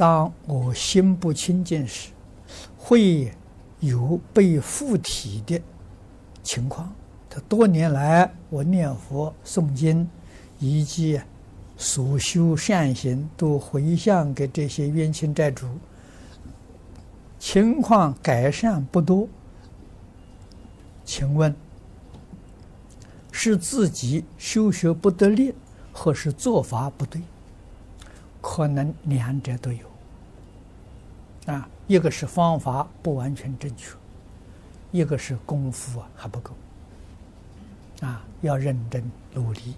当我心不清净时，会有被附体的情况。他多年来我念佛诵经，以及所修善行，都回向给这些冤亲债主，情况改善不多。请问，是自己修学不得力，或是做法不对？可能两者都有。啊，一个是方法不完全正确，一个是功夫啊还不够。啊，要认真努力。